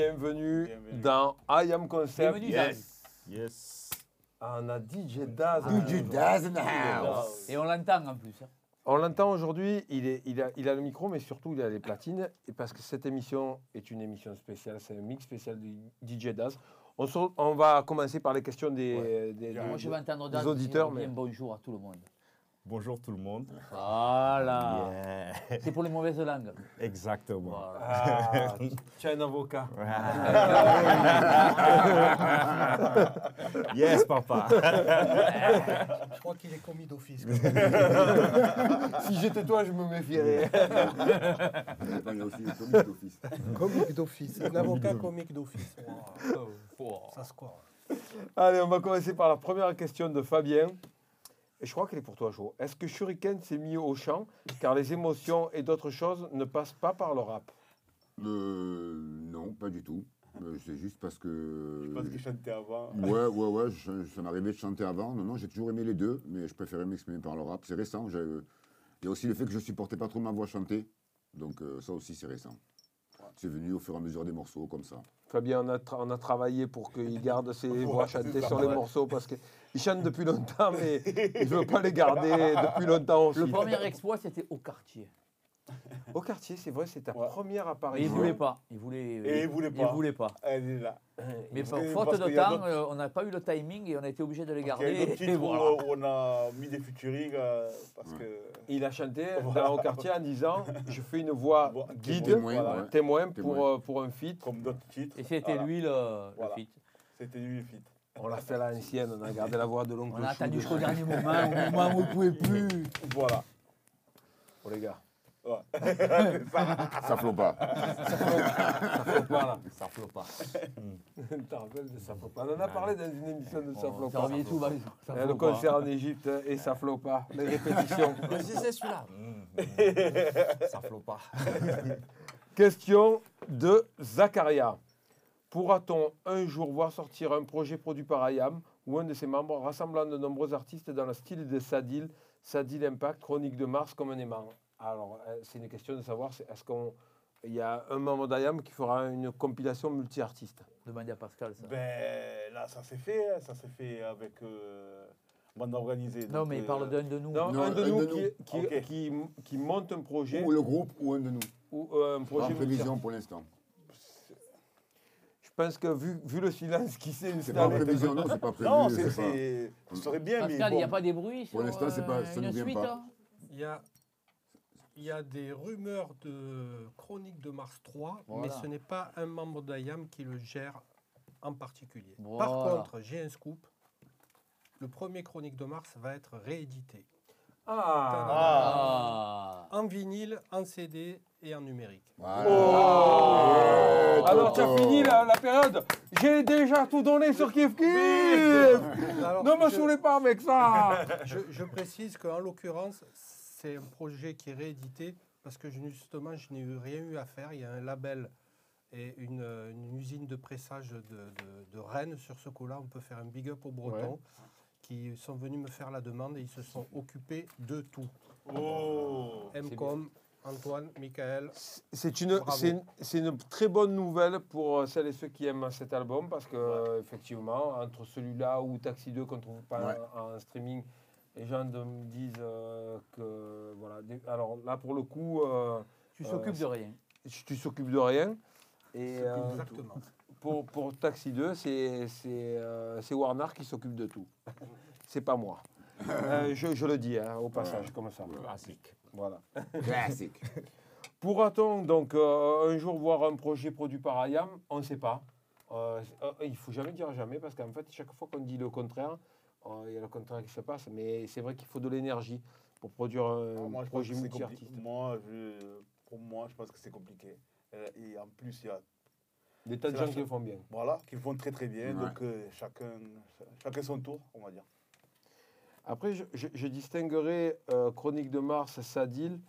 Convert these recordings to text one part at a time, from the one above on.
Bienvenue, Bienvenue. dans I Am Concept. Bienvenue, Yes. Yes. Ah, on a DJ Daz. DJ Daz in the house. Et on l'entend en plus. hein. On l'entend aujourd'hui, il, est- il, a, il a le micro, mais surtout il a les platines. Et parce que cette émission est une émission spéciale, c'est un mix spécial de DJ Daz. On, se- on va commencer par les questions des, des- Bien. des- Moi, je vais entendre des Dan auditeurs. Mais... bonjour à tout le monde. Bonjour tout le monde. Voilà. Yeah. C'est pour les mauvaises langues. Exactement. Voilà. Ah, tu es un avocat. yes, papa. Je crois qu'il est commis d'office. si j'étais toi, je me méfierais. Attends, il y a aussi le comique d'office. Un avocat comique d'office. Wow. Oh. Ça score. Allez, on va commencer par la première question de Fabien. Et je crois qu'elle est pour toi, Jo. Est-ce que Shuriken s'est mis au chant car les émotions et d'autres choses ne passent pas par le rap? Euh, non, pas du tout. Euh, C'est juste parce que. Parce que je chantais avant? Ouais, ouais, ouais, je- ça m'arrivait de chanter avant. Non, non, j'ai toujours aimé les deux, mais je préférais m'exprimer par le rap. C'est récent. j'ai- Il y a aussi le fait que je supportais pas trop ma voix chanter. Donc euh, ça aussi, c'est récent. C'est venu au fur et à mesure des morceaux, comme ça. Fabien, on a, tra- on a travaillé pour qu'il garde ses voix chantées sur les morceaux parce qu'il chante depuis longtemps, mais il ne veut pas les garder depuis longtemps aussi. Le premier exploit, c'était au quartier. Au quartier, c'est vrai, c'est ta Ouais. première Mais il apparition. voulait pas. Il voulait, Et il voulait pas. Il voulait pas. Elle est là. Mais Parce par que- faute de temps, euh, on n'a pas eu le timing et on a été obligé de les Il y a garder. d'autres Et titres voilà. où on a mis des featuring euh, parce que. Il a chanté Voilà. dans- au quartier en disant Je fais une voix guide, témoin, témoin, ouais. témoin pour, euh, pour un feat. Comme d'autres titres. Et c'était Voilà. lui le, le feat. C'était lui le feat. On l'a fait à l'ancienne, on a gardé la voix de l'oncle On a attendu jusqu'au dernier moment, au moment où il ne pouvait plus. Voilà. Pour les gars. Ouais. Ça flot pas. Ça flotte pas. Tu te rappelles de Saflopa On en a parlé dans une émission de Ça Saflopa. revient tout. bah, ça Euh, Le pas. concert en Égypte et Saflopa, les répétitions. C'est celui-là. Ça flotte pas. Question de Zakaria. Pourra-t-on un jour voir sortir un projet produit par Ayam ou un de ses membres rassemblant de nombreux artistes dans le style de Sadil, Sadil Impact, Chronique de Mars comme un aimant? Alors, euh, c'est une question de savoir, est-ce qu'il y a un membre d'Ayam qui fera une compilation multi-artiste? Demandez à Pascal ça. Ben là, ça s'est fait. hein, Ça s'est fait avec euh, bande organisée. Non, mais il euh, parle d'un de nous. Non, Non, un de un nous de qui, nous. qui, Ok. qui- qui monte un projet Ou le groupe ou un de nous. ou euh, un Pas projet en prévision pour l'instant. Je pense que vu, vu le silence qui s'est C'est pas en installé, prévision, non, c'est pas prévu. Non, c'est Ce serait bien, mais. Pascal, il n'y a pas des bruits sur Pour l'instant, c'est pas- euh, ça nous une vient suite pas. hein Il y a, il y a des rumeurs de Chronique de Mars 3, Voilà. mais ce n'est pas un membre d'IAM qui le gère en particulier. Voilà. Par contre, j'ai un scoop. Le premier Chronique de Mars va être réédité Ah, Ah. en vinyle, en CD et en numérique. Voilà. Oh Alors tu as fini la, la période J'ai déjà tout donné sur Kif Kif Ne me je- saoulez pas avec ça Je, je précise qu'en l'occurrence, c'est un projet qui est réédité parce que justement, je n'ai eu rien eu à faire. Il y a un label et une, une usine de pressage de, de- de Rennes sur ce coup-là. On peut faire un big up aux Bretons qui sont venus me faire la demande et ils se sont occupés de tout. Oh MCOM, Antoine, Michael. C'est une, c'est une, très bonne nouvelle pour euh, celles et ceux qui aiment cet album parce que, euh, effectivement, entre celui-là ou Taxi 2 qu'on ne trouve pas Ouais. en, en streaming, les gens de- me disent euh, que. Voilà. Des- Alors là, pour le coup, euh, Tu Euh, s'occupes de rien. tu tu s'occupes de rien. Et euh, Exactement. pour, pour Taxi 2, c'est c'est, euh, Warner qui s'occupe de tout. C'est pas moi. Euh, je, je le dis hein, au passage, comme ça. Classique. Voilà. Classique. Pourra-t-on donc euh, un jour voir un projet produit par Ayam? On ne sait pas. Euh, euh, il faut jamais dire jamais parce qu'en fait, chaque fois qu'on dit le contraire, euh, il y a le contraire qui se passe. Mais c'est vrai qu'il faut de l'énergie pour produire un Ah, moi, je pense projet que c'est multi-artiste. compliqué. Moi, je- pour moi, je pense que c'est compliqué. Euh, Et en plus, il y a Des tas de gens qui le font bien. voilà, qui le font très très bien. Ouais. Donc euh, chacun, chacun son tour, on va dire. Après, je, je- je distinguerai euh, Chronique de Mars, Sadil,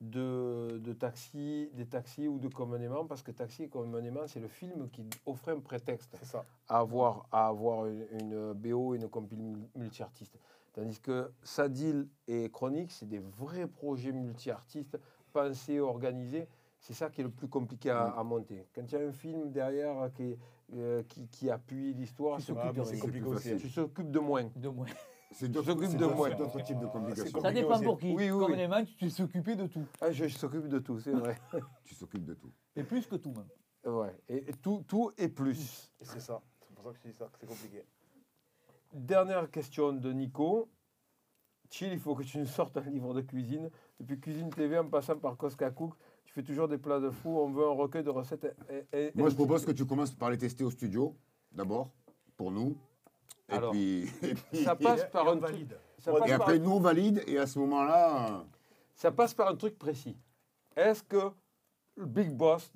de, de Taxi, des Taxis ou de Communément, parce que Taxi et Communément, c'est le film qui offrait un prétexte ça. à avoir, à avoir une, une BO et une compil mul- multi-artiste. Tandis que Sadil et Chronique, c'est des vrais projets multi-artistes, pensés, organisés. C'est ça qui est le plus compliqué à, à monter. Quand il y a un film derrière qui, euh, qui, qui appuie l'histoire, Tu c'est- s'occupes de tu s'occupes moins. De moins. C'est d'autres de d'autres- moi. d'autres types de complications. Ça dépend pour qui. Oui, oui, Comme les mains, tu tu s'occupes de tout. Ah, je, je s'occupe de tout, c'est vrai. Tu s'occupes de tout. Et plus que tout, même. ouais. Et, et tout, tout et plus. Et c'est ça. C'est pour ça que je dis ça, que c'est compliqué. Dernière question de Nico. Chill, il faut que tu nous sortes un livre de cuisine. Depuis Cuisine TV en passant par Cosca Cook, tu fais toujours des plats de fou. On veut un recueil de recettes. et- et- Moi, je propose que tu commences par les tester au studio, d'abord, pour nous. Et Alors, puis, et puis- Ça passe Et- par et un truc. valide. Ça Ouais, passe et après, nous, on valide. Et à ce moment-là, ça passe par un truc précis. Est-ce que le Big Boss,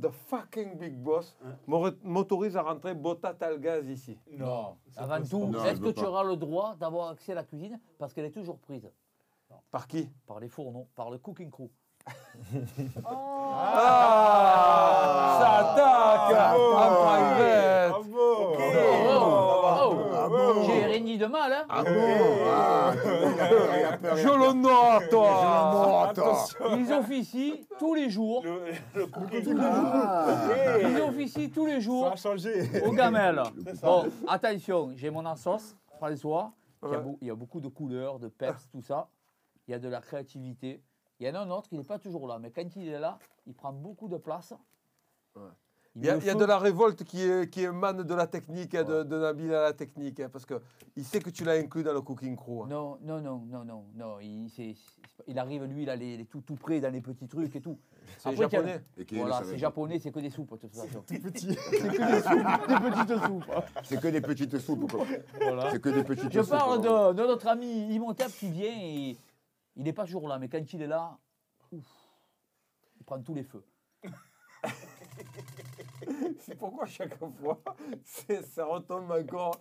the fucking Big Boss, m'aurait- m'autorise à rentrer botta talgaz ici? Non. Avant tout, est-ce que tu auras le droit d'avoir accès à la cuisine Parce qu'elle est toujours prise? Par qui? Par les fourneaux, par le cooking crew. Ah Ça attaque private Bravo Oh, oh, oh. Ah bon J'ai rien dit de mal, hein ah bon ah, Je le note. Ils officient tous les jours. Le, le cooking Ah. Ils officient tous les jours Ça a changé. au gamelle. C'est ça. Bon, attention, j'ai mon sauce François. Il y, a il y a beaucoup de couleurs, de peps, tout ça. Il y a de la créativité. Il y en a un autre, il n'est pas toujours là, mais quand il est là, il prend beaucoup de place. Ouais. Il y, a, il y de la révolte qui, est, qui émane de la technique, hein, de, de Nabil à la technique, hein, parce qu'il sait que tu l'as inclus dans le cooking crew. hein. Non, non, non, non, non, non. Il, c'est- c'est- il arrive, lui, il a les, les tout, tout près dans les petits trucs et tout. C'est Après, japonais. Voilà, c'est japonais, c'est que des soupes, de toute façon. Tout petit. c'est que des soupes, des petites soupes. C'est que des petites soupes. quoi. Voilà. C'est que des petites Je soupes. parle quoi. de, de notre ami Imhotep qui vient et il n'est pas toujours là, mais quand il est là, ouf, il prend tous les feux. C'est pourquoi chaque fois, c'est- ça retombe encore.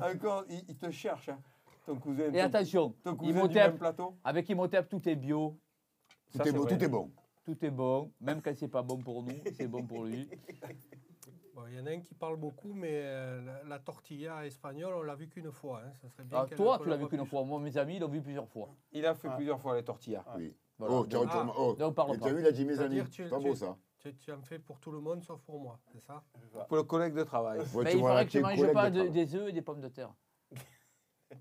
encore il, il te cherche, hein, ton cousin. Et ton, attention, ton cousin du même plateau. avec Imhotep, tout est bio, Tout Ça, est c'est bon. Tout est bon. tout est bon, même quand c'est pas bon pour nous, c'est bon pour lui. Bon, Il y en a un qui parle beaucoup, mais euh, la, la tortilla espagnole, on l'a vu qu'une fois. hein. Ça serait bien Ah, toi, tu la l'as vu qu'une fois. Moi, mes amis, ils l'ont vu plusieurs fois. Il a fait Ah. plusieurs fois les tortillas. Oui. Voilà. Oh, tiens, oh. Parle Et pas. t'as vu, il a dit mes amis. tu- C'est pas tu- beau ça. Tu, tu en fais pour tout le monde, sauf pour moi, c'est ça? Pour le collègue de travail. Ouais, Mais tu il paraît que tu es manges pas de de- travail. des œufs et des pommes de terre.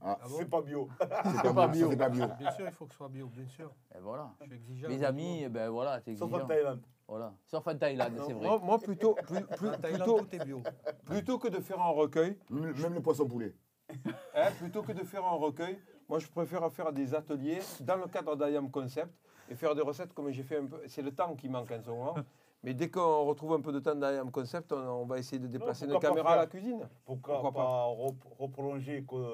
Ah, Ah bon? C'est pas bio. c'est pas pas bio. pas. Bien sûr, il faut que ce soit bio, bien sûr. Et voilà. Je suis exigeant. Mes amis, ben voilà, t'es Sauf en exigeant. Thaïlande. Voilà. Sauf en Thaïlande, c'est vrai. Moi, moi, plutôt, plus- moi. plus- En Thaïlande, plutôt, tout est bio. plutôt que de faire un recueil, Même même le poisson poulet. hein, plutôt que de faire un recueil, moi je préfère faire des ateliers dans le cadre d'IAM Concept et faire des recettes comme j'ai fait un peu. C'est le temps qui manque en ce moment. Mais dès qu'on retrouve un peu de temps d'IAM Concept, on, on va essayer de déplacer nos pourquoi pas caméras à la cuisine. Pourquoi, Pourquoi pas pas, rep- reprolonger co-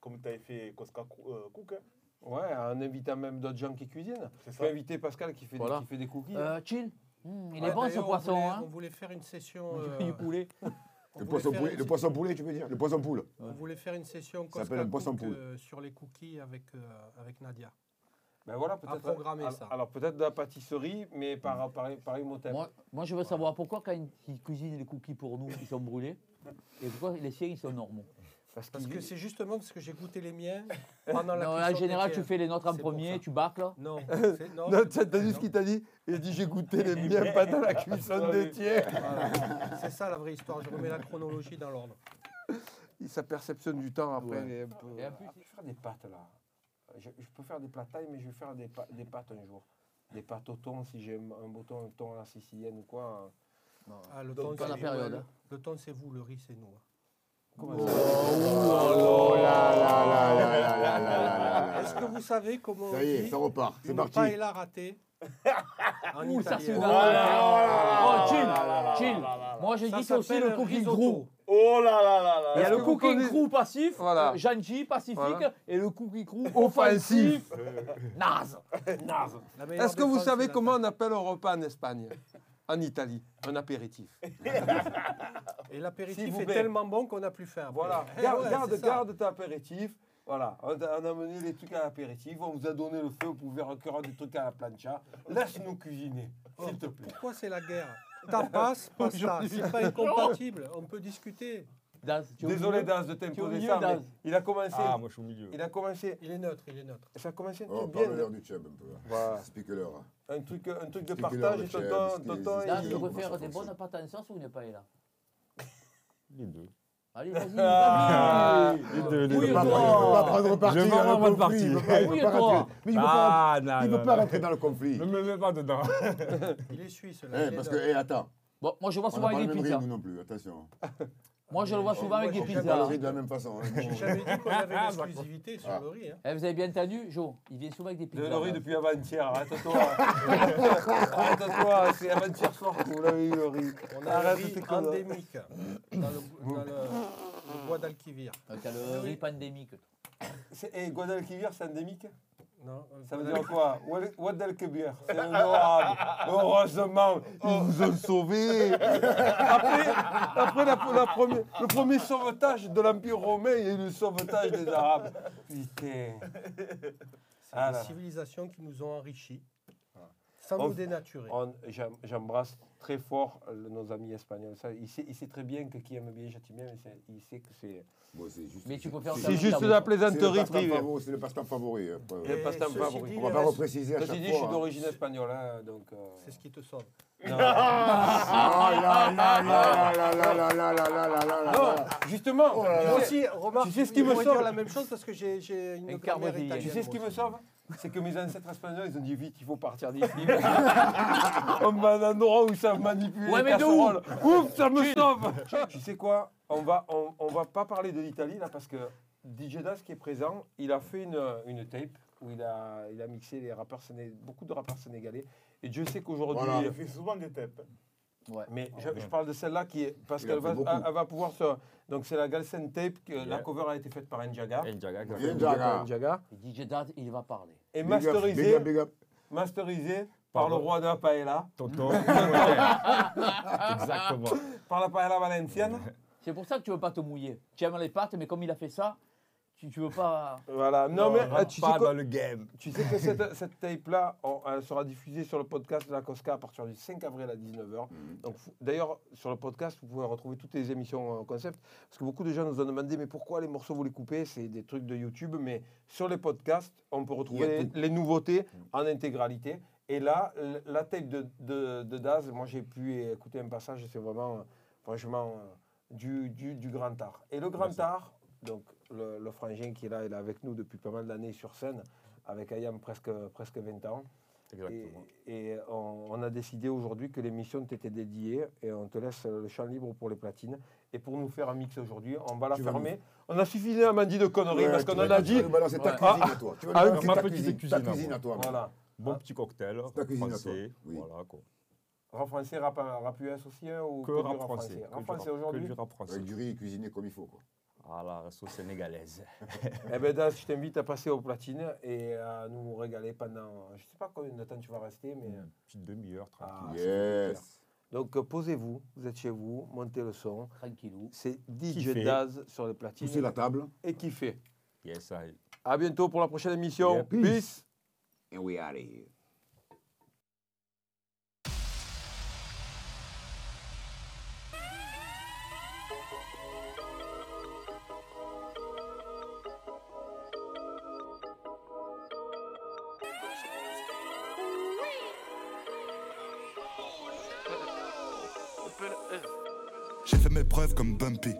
comme tu avais fait Cosca euh, Cook hein Ouais, en invitant même d'autres gens qui cuisinent. C'est ça. peux inviter Pascal qui fait, Voilà. des, qui fait des cookies. Euh, chill. Mmh, il Ouais, est bon ce poisson, voulait- hein. On voulait faire une session. Du euh, poulet. on Le poisson poulet, le poisson poulet, tu veux dire? Le poisson poule. On voulait faire une session Ça s'appelle un poisson poule. euh, sur les cookies avec, euh, avec Nadia. Ben voilà, peut-être. programmer alors, ça. alors peut-être de la pâtisserie, mais par, par, par Imhotep. Moi, moi, je veux savoir pourquoi quand ils cuisinent les cookies pour nous, ils sont brûlés, et pourquoi les siens, ils sont normaux. Parce, que c'est justement parce que j'ai goûté les miens pendant la Non, cuisson en général, tu fais les nôtres en premier, tu bâcles. Non, non, Non, c'est- t'as t'as vu ce qu'il t'a dit Il a dit j'ai goûté les miens pendant la cuisson des tiens. Voilà. C'est ça la vraie histoire. Je remets la chronologie dans l'ordre. Et Sa perception du temps après. Ouais. elle est un peu- Et en plus, je vais faire des pâtes là je, peux faire des plats mais je vais faire des, pâtes un jour. Des pâtes au thon, si j'aime un beau thon, thon à la sicilienne ou quoi. Le thon, c'est période. Le thon, c'est vous, le riz, c'est nous. Est-ce que vous savez comment Ça y est, ça repart, c'est parti. Paella ratée. en Ouh, ça c'est Oh, chill, chill. Moi, j'ai dit c'est aussi le cooking gros. Oh là là là là Il y a le cooking connaissez- crew passif, Voilà. euh, gentil, pacifique, Voilà. et le cooking crew Offensif. naze. Naze. Est-ce que vous savez comment on appelle un repas en Espagne? En Italie Un apéritif. Et l'apéritif est plaît. tellement bon qu'on n'a plus faim. après. Voilà, Eh garde, ouais, garde, garde ton apéritif. Voilà, on a, on a mené les trucs à l'apéritif, on vous a donné le feu, vous pouvez recueillir des trucs à la plancha. Laisse-nous cuisiner, s'il te plaît. Pourquoi c'est la guerre? Tapas, pasta, c'est pas incompatible. On peut discuter. Daz, tu es au Désolé milieu Daz de Tu es au t'imposer milieu, ça, mais il a commencé. Ah, moi je suis au milieu. Il a commencé. Il est neutre, il est neutre. Ça a commencé un Oh, truc bien. parle-leur du chub un peu. là. Voilà. Explique-leur. hein. Un truc, un truc de partage le et chef, tonton, ce qui tonton, existe. Daz, il- comment ça des fonctionne. bonnes pâtes en sauce ou une paella Les deux. Allez, vas-y. Il ne veut pas prendre parti. Je m'en prendre parti. Mais il ne ah, pas rentrer dans le conflit. Ne me mets pas dedans. Il est suisse. Eh, parce que, eh, attends. Bon, moi, je vois souvent avec non plus, attention. Moi je le vois souvent avec des fait pas pizzas. le riz de la même façon. hein. J'ai jamais dit qu'on avait Ah, l'exclusivité sur Ah. le riz. Hein. Eh, vous avez bien entendu, Joe Il vient souvent avec des De pizzas. le riz depuis avant-hier, arrête-toi. Arrête-toi, c'est avant-hier soir que vous l'avez eu le riz. On a un riz endémique dans le, dans le- riz pandémique. Et Guadalquivir, c'est endémique? Non, euh, Ça veut dire quoi? Wad- Guadalquivir, c'est un arabe. Heureusement, ils vous ont sauvés. Après, après la- la première- le premier sauvetage de l'Empire romain, il y a eu le sauvetage des Arabes. Putain. C'est Ah des là. civilisations qui nous ont enrichis, sans on, nous dénaturer. J'embrasse très fort nos amis espagnols. Il, sait, très bien que qui aime bien châtie bien, mais il sait que c'est. Bon, juste, mais tu peux faire C'est juste de la plaisanterie privée. C'est le passe-temps favori. Le passe-temps favori. Dit, on va pas repréciser à chaque fois. Je suis d'origine espagnole. Donc. C'est ce qui te sauve. Non. Justement, moi aussi, remarque, tu sais ce qui me sauve la même chose parce que j'ai une Tu sais ce qui me sauve c'est que mes ancêtres espagnols, ils ont dit vite, il faut partir d'ici. On va à un endroit où ils savent manipuler Ouais, les casseroles. Ouf, ça me sauve Tu sais quoi On va, on, on va pas parler de l'Italie là parce que DJ Das qui est présent, il a fait une, une tape où il a, il a mixé les rappeurs séné- beaucoup de rappeurs sénégalais. Et Dieu sait qu'aujourd'hui, Voilà. Il fait souvent des tapes. Mais je, je parle de celle-là qui est parce qu'elle va, elle, va pouvoir se. Donc c'est la Galsen tape, que la cover a été faite par Njaga. El Jaga, Bien, quoi. Jaga. Njaga. Et DJ Dad, il va parler. Et Big up, masterisé, big up, big up. masterisé par le roi de la paella, Tonton. Exactement. par la paella valencienne. C'est pour ça que tu veux pas te mouiller. Tu aimes les pâtes, mais comme il a fait ça, tu, tu veux pas. Voilà. Non, mais euh, tu sais, pas dans le game. tu sais que cette, cette tape-là, on- elle sera diffusée sur le podcast de la Cosca à partir du 5 avril à 19h. Mhm. Donc, fou- d'ailleurs, sur le podcast, vous pouvez retrouver toutes les émissions euh, concept. Parce que beaucoup de gens nous ont demandé, mais pourquoi les morceaux vous les coupez? C'est des trucs de YouTube. Mais sur les podcasts, on peut Il y a retrouver les, tout. les nouveautés en intégralité. Et là, l- la tape de, de, de Daz, moi j'ai pu écouter un passage, c'est vraiment, euh, franchement, euh, du, du, du grand art. Et le grand Merci. art, donc le, le frangin qui est là, il est avec nous depuis pas mal d'années sur scène, avec Ayam presque, presque 20 ans. Et, Exactement. et on, on a décidé aujourd'hui que l'émission t'était dédiée et on te laisse le champ libre pour les platines. Et pour nous faire un mix aujourd'hui, on va la Tu fermer. On a suffisamment dit de conneries parce qu'on en a dit. Nous balancer ta Ouais. cuisine à toi. Tu vas nous Ah, balancer ma ta petite cuisine, cuisine ta à cuisine à toi. Voilà. Bon petit cocktail. ta cuisine à toi. français. Oui. Voilà quoi. Rap français, rap, rap US aussi hein, ou Que du rap français. Rap que français rap- aujourd'hui? Que du rap français. Avec du riz cuisiné comme il faut. Quoi. Ah la sauce sénégalaise. Eh ben Daz, je t'invite à passer aux platines et à nous régaler pendant. Je sais pas combien de temps tu vas rester, mais. Une petite demi-heure, Ah, tranquille. fait Yes. Donc euh, posez-vous, vous êtes chez vous, montez le son. Tranquillou. C'est DJ. Daz sur les platines. Poussez la table. Et kiffez. Yes, I. À bientôt pour la prochaine émission. Yeah, peace. peace. And we out of here. J'ai fait mes preuves comme Bumpy.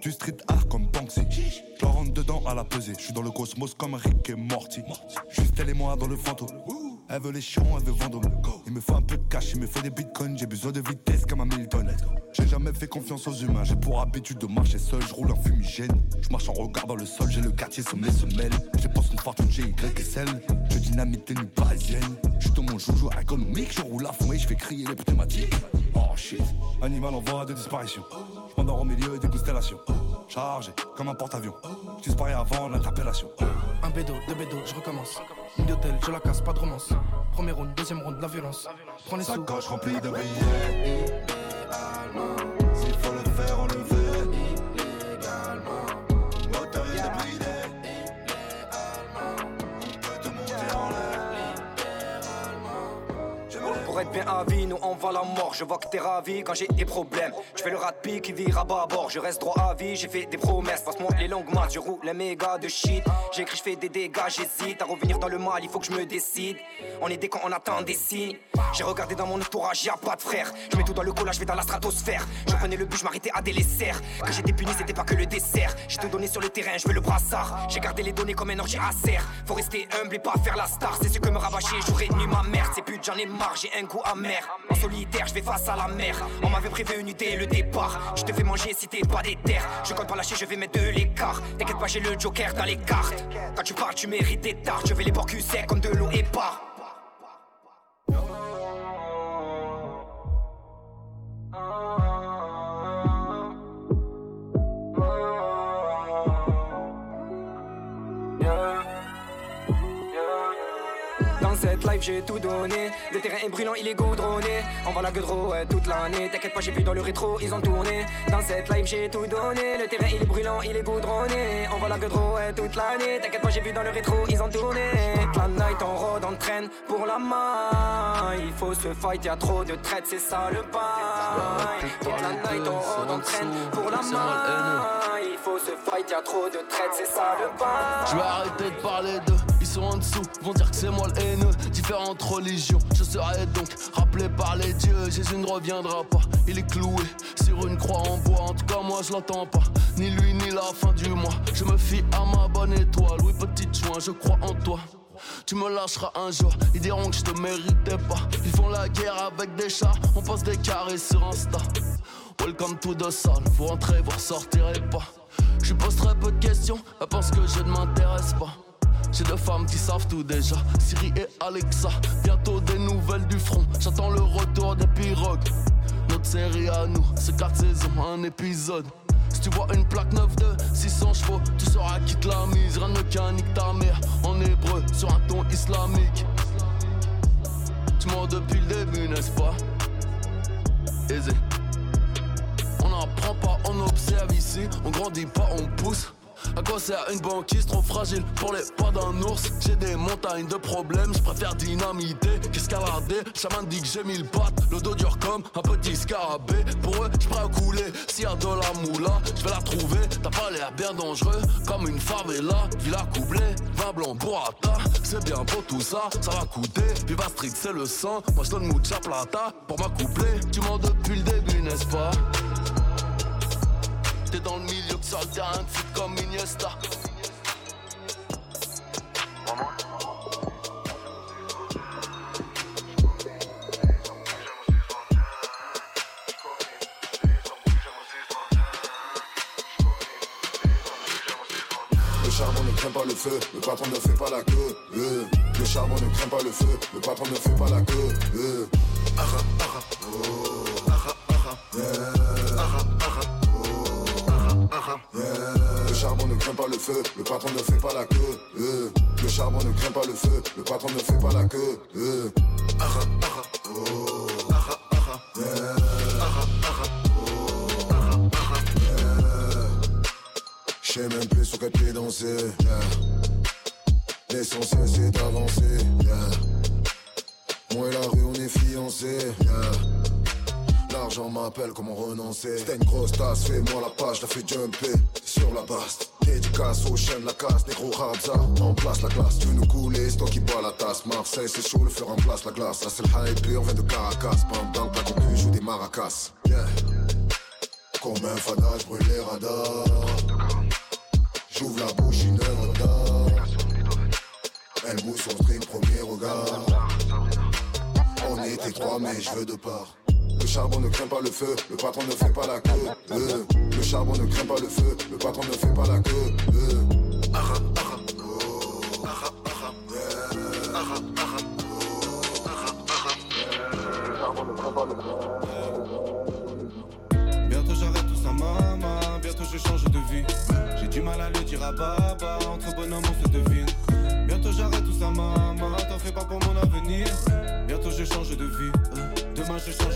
Du street art comme Banksy. Je rentre dedans à la pesée. Je suis dans le cosmos comme Rick et Morty. Juste elle et moi dans le fantôme. Elle veut les chiens, elle veut vendre. Il me faut un peu de cash, il me faut des bitcoins. J'ai besoin de vitesse comme un Milton. J'ai jamais fait confiance aux humains. J'ai pour habitude de marcher seul. Je roule un fumigène. Je marche en regardant le sol. J'ai le quartier sous mes semelles. Je pense une fortune, j'ai Y et celle. Je dynamite tenue parisienne. Je suis dans mon joujou économique. Je roule à fond et je fais crier les pneumatiques. Oh shit. Animal en voie de disparition. Je m'endors au milieu des constellations. Chargé comme un porte-avions. Je disparais avant l'interpellation. Un bédo, deux bédos, je recommence. Une d'hôtel, je la casse, pas de romance. Premier round, deuxième round, la violence. Prends les sous. Sacoche remplie de billets. S'il faut le faire, on le fait. Motorisé bridé. On peut te monter en l'air. Je me lève Pour être être bien à vie, nous on la mort. Je vois que t'es ravi quand j'ai des problèmes. Je fais le rat de qui vire à bord. Je reste droit à vie, j'ai fait des promesses. Passe-moi les longues maths, je roule les méga de shit. J'écris, je fais des dégâts, j'hésite à revenir dans le mal, il faut que je me décide. On est des quand on attend des signes. J'ai regardé dans mon entourage, y'a pas de frère. Je mets tout dans le collage, je vais dans la stratosphère. Je prenais le but, je m'arrêtais à des. Que j'étais puni, c'était pas que le dessert. J'ai tout donné sur le terrain, je veux le brassard. J'ai gardé les données comme un ordi à serre. Faut rester humble et pas faire la star. C'est ce que me rabâcher et nuit ma mère. C'est pute, j'en ai marre, j'ai un goût amer. Je vais face à la mer. On m'avait prévenu dès le départ. Je te fais manger si t'es pas des terres. Je compte pas lâcher, je vais mettre de l'écart. T'inquiète pas, j'ai le joker dans les cartes. Quand tu parles, tu mérites des tartes. Je vais les secs comme de l'eau et pas. J'ai tout donné. Le terrain est brûlant il est goudronné. On va la gueudreau ouais, toute l'année. T'inquiète pas j'ai vu dans le rétro ils ont tourné. Dans cette life j'ai tout donné. Le terrain il est brûlant il est goudronné. On va la gueudreau ouais, toute l'année. T'inquiète pas j'ai vu dans le rétro ils ont tourné. La night on rôde on traîne pour la main. Il faut se fight y'a trop de traites c'est ça le bail. Toute la night on rôde on traîne pour la main. Il faut se fight y'a trop de traites c'est ça le bail. Je vais arrêter de parler d'eux, ils sont en dessous, vont dire que c'est moi le haineux. Différentes religions, je serai donc rappelé par les dieux. Jésus ne reviendra pas, il est cloué sur une croix en bois. En tout cas, moi je l'entends pas, ni lui ni la fin du mois. Je me fie à ma bonne étoile, oui, petit joint, je crois en toi. Tu me lâcheras un jour, ils diront que je te méritais pas. Ils font la guerre avec des chats, on passe des carrés sur Insta. Welcome to the sun, vous rentrez, vous ressortirez pas. Je pose très peu de questions, elle pense que je ne m'intéresse pas. Femmes qui savent tout déjà, Siri et Alexa. Bientôt des nouvelles du front, j'attends le retour des pirogues. Notre série à nous, c'est quatre saisons, un épisode. Si tu vois une plaque 9 de 600 chevaux, tu sauras qui te la mise. Rien de mécanique ta mère, en hébreu, sur un ton islamique. Tu mens depuis le début, n'est-ce pas? Aisé. On n'apprend pas, on observe ici. On grandit pas, on pousse. À quoi sert une banquise trop fragile pour les pas d'un ours J'ai des montagnes de problèmes, je préfère dynamiter qu'escalader. Chaman dit que j'ai mille pattes, le dos dur comme un petit scarabée. Pour eux, je à couler. S'il y a de la moula, je vais la trouver. T'as pas l'air bien dangereux, comme une favela. Villa coublé, vin blanc burrata. C'est bien beau tout ça, ça va coûter. Viva Street, c'est le sang. Moi je donne mucha plata pour m'accoupler. Tu mens depuis le début, n'est-ce pas? Dans le milieu que ça de foot comme Iniesta. Le charbon ne craint pas le feu, le patron ne fait pas la queue. euh. Le charbon ne craint pas le feu, le patron ne fait pas la queue. euh. Ah, ah, ah, oh. Le patron ne fait pas la queue. euh. Le charbon ne craint pas le feu, le patron ne fait pas la queue. euh. Je sais même plus sur quel pied danser. L'essentiel c'est d'avancer. yeah. Moi et la rue on est fiancés. L'argent m'appelle comment renoncer. C'était une grosse tasse, fais-moi la page, la fais jumper sur la base. Dédicace au chien de la casse, négro Rabza, en place la classe. Tu nous couler, c'est toi qui bois la tasse. Marseille, c'est chaud, le feu remplace la glace. Ça c'est le hype, vient de Caracas. Dans le plat concu, joue des maracas. Yeah. Comme un fanage, brûle les radars. J'ouvre la bouche, une œuvre d'art. Elle mousse son string, premier regard. On était trois, mais je veux deux parts. Le charbon ne craint pas le feu, le patron ne fait pas la queue. euh. Le charbon ne craint pas le feu, le patron ne fait pas la queue. Bientôt j'arrête tout ça, maman. Bientôt je change de vie. J'ai du mal à le dire à papa. Entre bonhommes, on se devine. Bientôt j'arrête tout ça, maman. T'en fais pas pour mon avenir. Bientôt je change de vie. Demain je change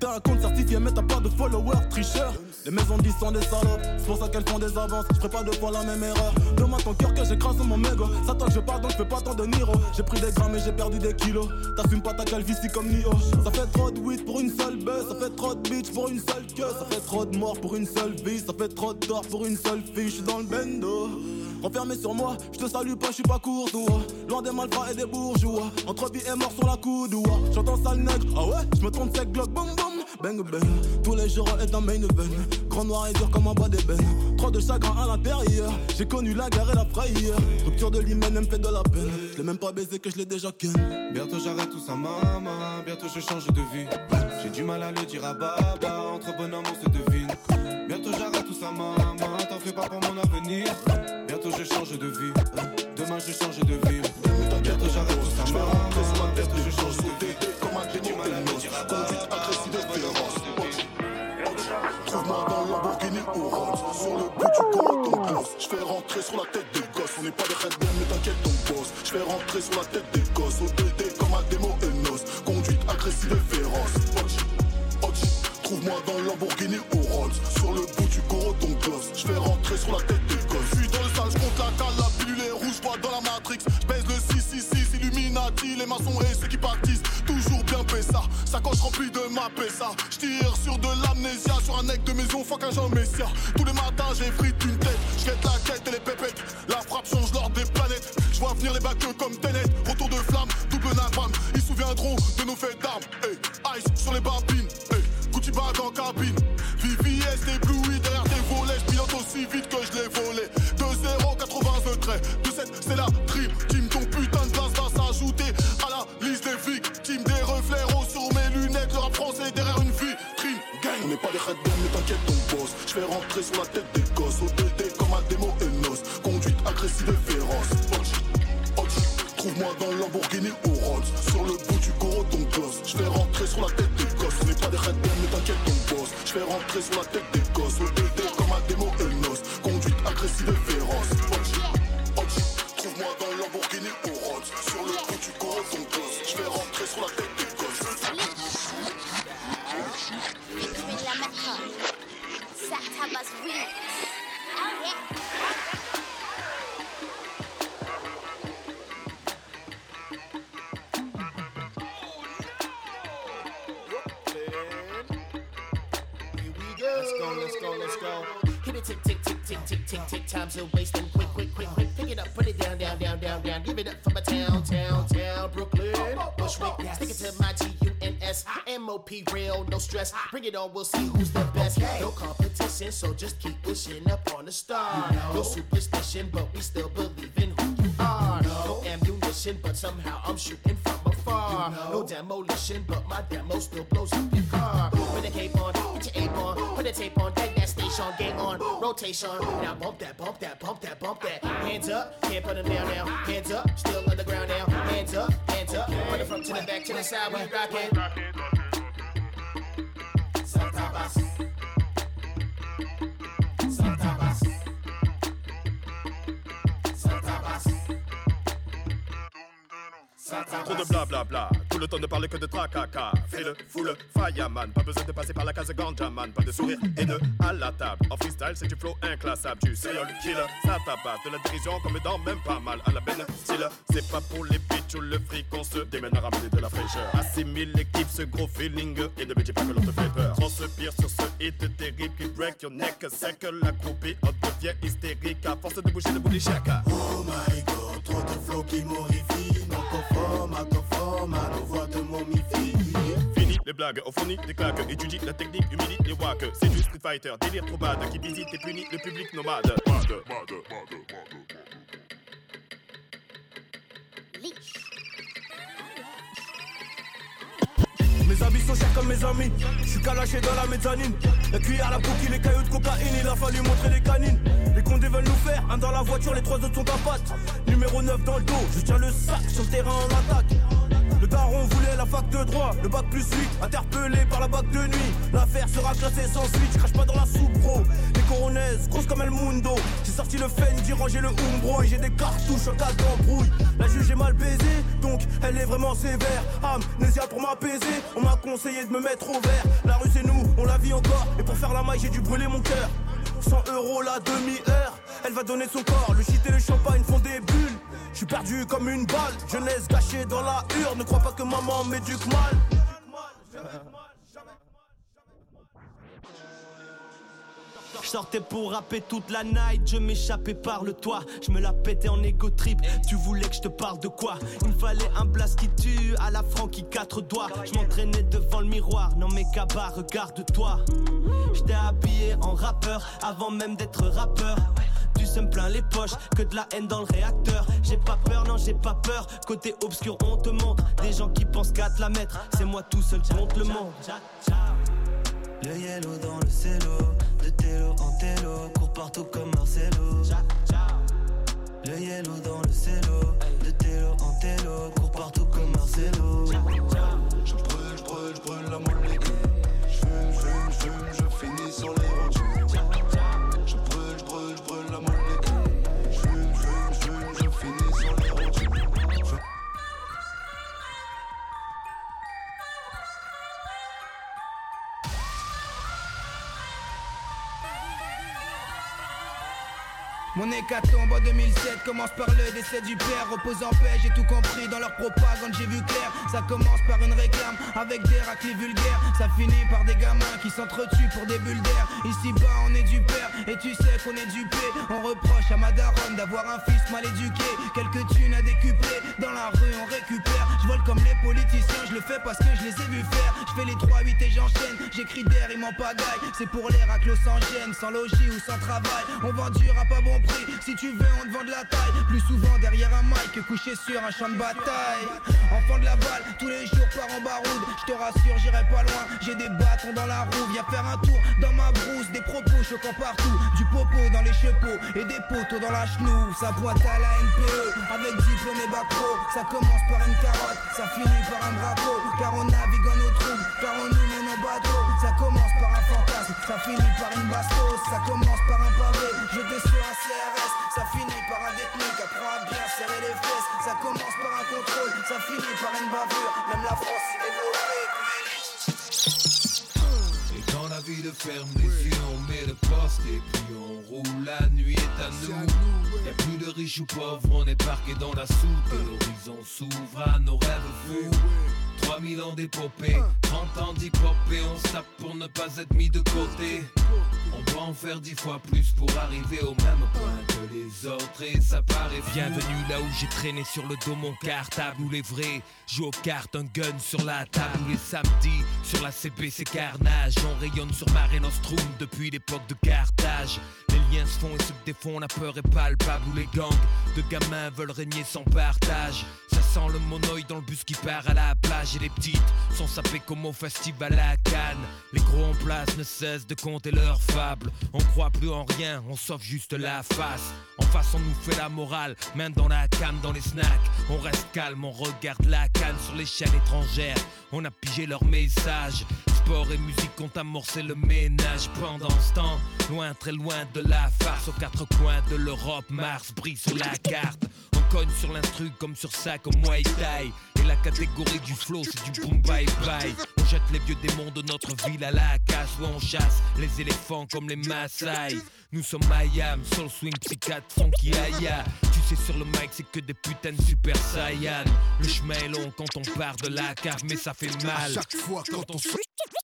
T'as un compte certifié mais t'as pas de followers, tricheur. Les maisons disent sont des salopes, c'est pour ça qu'elles font des avances. Je ferai pas deux fois la même erreur. Demande ton cœur que j'écrase mon mégot. Ça toi je parle donc je fais pas tant de Niro. J'ai pris des grammes et j'ai perdu des kilos. T'assumes pas ta calvitie comme Nio Ça fait trop de weed pour une seule buzz. Ça fait trop de bitch pour une seule queue. Ça fait trop de morts pour une seule vie. Ça fait trop de tort pour une seule fille. J'suis dans le bendo Enfermé sur moi, je te salue pas, je suis pas courtois. Loin des malfrats et des bourgeois. Entre vie et mort sur la coudoua. J'entends sale nègre, ah ouais, je me trompe sec, glock, boum boum. Bang bang, tous les jours est un main event. Grand noir et dur comme un bas d'ébène. Trop de chagrin à l'intérieur. J'ai connu la guerre et la frayeur. Rupture de l'hymen, elle me fait de la peine. Je l'ai même pas baisé que je l'ai déjà ken. Bientôt j'arrête tout ça, maman. Bientôt je change de vie. J'ai du mal à le dire à baba. Entre bonhomme, on se devine. Bientôt j'arrête tout ça, maman. T'en fais pas pour mon avenir. Bientôt je change de vie. Demain je change de vie. Bientôt j'arrête tout ça, maman. Bientôt je change de vie. J'ai du mal à le dire à baba. Trouve-moi dans le Lamborghini orange Sur le bout du ton gloss Je fais rentrer sur la tête des gosses On n'est pas des red mais t'inquiète ton boss Je fais rentrer sur la tête des la tête des gosses suis dans le sale, je compte la cale, la pilule est rouge, pas dans la Matrix. Je baise le 666, Illuminati, les maçons et ceux qui partissent Toujours bien ça, sacoche remplie de ma pessa J'tire sur de l'amnésia, sur un mec de maison, fuck un Jean Messia. Tous les matins j'ai frite une tête, j'guette la quête et les pépettes. La frappe change l'ordre des planètes, j'vois venir les bacs comme Tenet. Retour de flamme, double napalm, ils se souviendront de nos faits d'armes. Hey, Ice sur les babines, Rentrer sur la tête des gosses ODD comme un démo Enos Conduite agressive et féroce. Ochi, Ochi. Trouve-moi dans Lamborghini orange Sur le bout du corps ton gloss. Je fais rentrer sur la tête des gosses. On n'est pas des red mais t'inquiète ton boss. Je fais rentrer sur la tête des gosses ODD comme un démo Enos Conduite agressive et féroce. Ochi, Ochi. Trouve-moi dans Lamborghini orange Sur le bout du corps ton gloss. Je fais rentrer sur la tête Sartabas remix. Oh yeah. M-O-P, real, no stress. Bring it on, we'll see who's the best. No competition, so just keep wishing up on the star. No superstition, but we still believe in who you are. No ammunition, but somehow I'm shooting from afar. No demolition, but my demo still blows up your car. Put the cape on, get your ape on, put the tape on, tag that station, gang on, rotation. Now bump that, bump that, bump that, bump that. Hands up, can't put them down now. Hands up, still on the ground now. Hands up, hands up, from the front to the back to the side, we rockin'. Santa Basou Trop de blablabla, tout le temps de parler que de tracaka. Fais le full fireman, pas besoin de passer par la case ganjaman. Pas de sourire haineux à la table. En freestyle, c'est du flow inclassable. Du serial killer, ça tabasse. De la dérision comme dans même pas mal à la benne. Style, c'est pas pour les bitches ou le fric qu'on se démène à ramener de la fraîcheur. Assimile l'équipe, ce gros feeling. Et ne me pas que l'on te fait peur. Transpire sur ce hit terrible qui break your neck. C'est que la groupie en devient hystérique à force de bouger de bouger chacun. Oh my god, trop de flow qui morifie conforme à conforme à nos voix de momifie Fini les blagues, on fournit des claques, étudie la technique, humilie les wacks. C'est du Street Fighter, délire trop bad, qui visite et punit le public nomade. Mad, mad, mad, mad. Mes habits sont chers comme mes amis. Je suis calaché dans la mezzanine. La cuillère, la bouquille, les cailloux de cocaïne. Il a fallu montrer les canines. Les condés veulent nous faire. Un dans la voiture, les trois autres sont à patte. Numéro 9 dans le dos, je tiens le sac sur le terrain en attaque. Le daron voulait la fac de droit, le bac plus 8, interpellé par la bac de nuit. L'affaire sera classée sans suite, je crache pas dans la soupe, bro. Les coronaises, grosses comme El Mundo. J'ai sorti le Fendi, rangé le Umbro et j'ai des cartouches en cas d'embrouille. La juge est mal baisée, donc elle est vraiment sévère. Amnésia pour m'apaiser, on m'a conseillé de me mettre au vert. La rue c'est nous, on la vit encore, et pour faire la maille, j'ai dû brûler mon cœur. 100 euros la demi-heure, elle va donner son corps. Le shit et le champagne font des bulles. Je suis perdu comme une balle, jeunesse gâchée dans la urne. Ne crois pas que maman m'éduque mal. Je sortais pour rapper toute la night, je m'échappais par le toit, je me la pétais en égo trip. Tu voulais que je te parle de quoi? Il me fallait un blast qui tue, à la Francky quatre doigts. Je m'entraînais devant le miroir, non mes cabas, regarde-toi. J'étais habillé en rappeur avant même d'être rappeur. Tu me plein les poches, que de la haine dans le réacteur. J'ai pas peur, non j'ai pas peur. Côté obscur, on te montre des gens qui pensent qu'à te la mettre. C'est moi tout seul contre le monde. Le yellow dans le cello, de télo en télo, court partout comme Marcelo. Le yellow dans le cello, de télo en télo, court partout comme Marcelo. Je brûle, je brûle, je brûle la molécule. Mon hécatombe en 2007 commence par le décès du père. Repose en paix, j'ai tout compris dans leur propagande, j'ai vu clair. Ça commence par une réclame avec des raclés vulgaires. Ça finit par des gamins qui s'entretuent pour des bulles d'air. Ici bas on est du père et tu sais qu'on est dupé On reproche à ma daronne d'avoir un fils mal éduqué. Quelques thunes à décupler, dans la rue on récupère. Je vole comme les politiciens, je le fais parce que je les ai vus faire. Je fais les 3-8 et j'enchaîne, j'écris d'air, ils m'en pagaille. C'est pour les raclos sans gêne, sans logis ou sans travail. On vend dur à pas bon prix, si tu veux on te vend de la taille. Plus souvent derrière un mic couché sur un champ de bataille. Enfant de la balle, tous les jours par en baroude. Je te rassure j'irai pas loin, j'ai des bâtons dans la roue Viens faire un tour dans ma brousse, des propos choquants partout. Du popo dans les chepeaux et des poteaux dans la chenou Ça boîte à la NPE, avec diplôme et bac pro. Ça commence par une carotte, ça finit par un braco Car on navigue en eau trouble, car on nous mène en bateau. Ça commence par un fantasme, ça finit par une bastos. Ça commence par un pavé, jeté sur un CRS Ça finit par un détenu qui apprend à bien serrer les fesses Ça commence par un contrôle, ça finit par une bavure Même la France s'y Et quand la ville ferme les yeux, on met le poste et puis on roule. La nuit est à nous. Y a plus de riches ou pauvres, on est parqué dans la soupe. Et l'horizon s'ouvre à nos rêves fous. 3000 ans d'épopée, 30 ans d'hypopée, on se tape pour ne pas être mis de côté. On doit en faire dix fois plus pour arriver au même point que les autres et ça paraît fou. Bienvenue là où j'ai traîné sur le dos mon cartable Où les vrais jouent aux cartes, un gun sur la table Où les samedis sur la CB c'est carnage On rayonne sur Mare Nostrum depuis l'époque de Carthage liens se font et se défont, la peur est palpable Où les gangs de gamins veulent régner sans partage. Ça sent le monoï dans le bus qui part à la plage Et les petites sont sapées comme au festival à Cannes. Les gros en place ne cessent de compter leurs fables. On croit plus en rien, on sauve juste la face. En face on nous fait la morale, main dans la canne dans les snacks. On reste calme, on regarde la canne sur les chaînes étrangères On a pigé leur message Sport et musique ont amorcé le ménage. Pendant ce temps, loin très loin de la farce Aux quatre coins de l'Europe, Mars brille sur la carte. On cogne sur l'instru comme sur ça comme Muay la catégorie du flow c'est du boom bye bye On jette les vieux démons de notre ville à la casse Où on chasse les éléphants comme les Maasai Nous sommes Miami, soul swing, psychiatre, funky aya Tu sais sur le mic c'est que des putains de super saiyan Le chemin est long quand on part de la cave mais ça fait mal Chaque fois quand on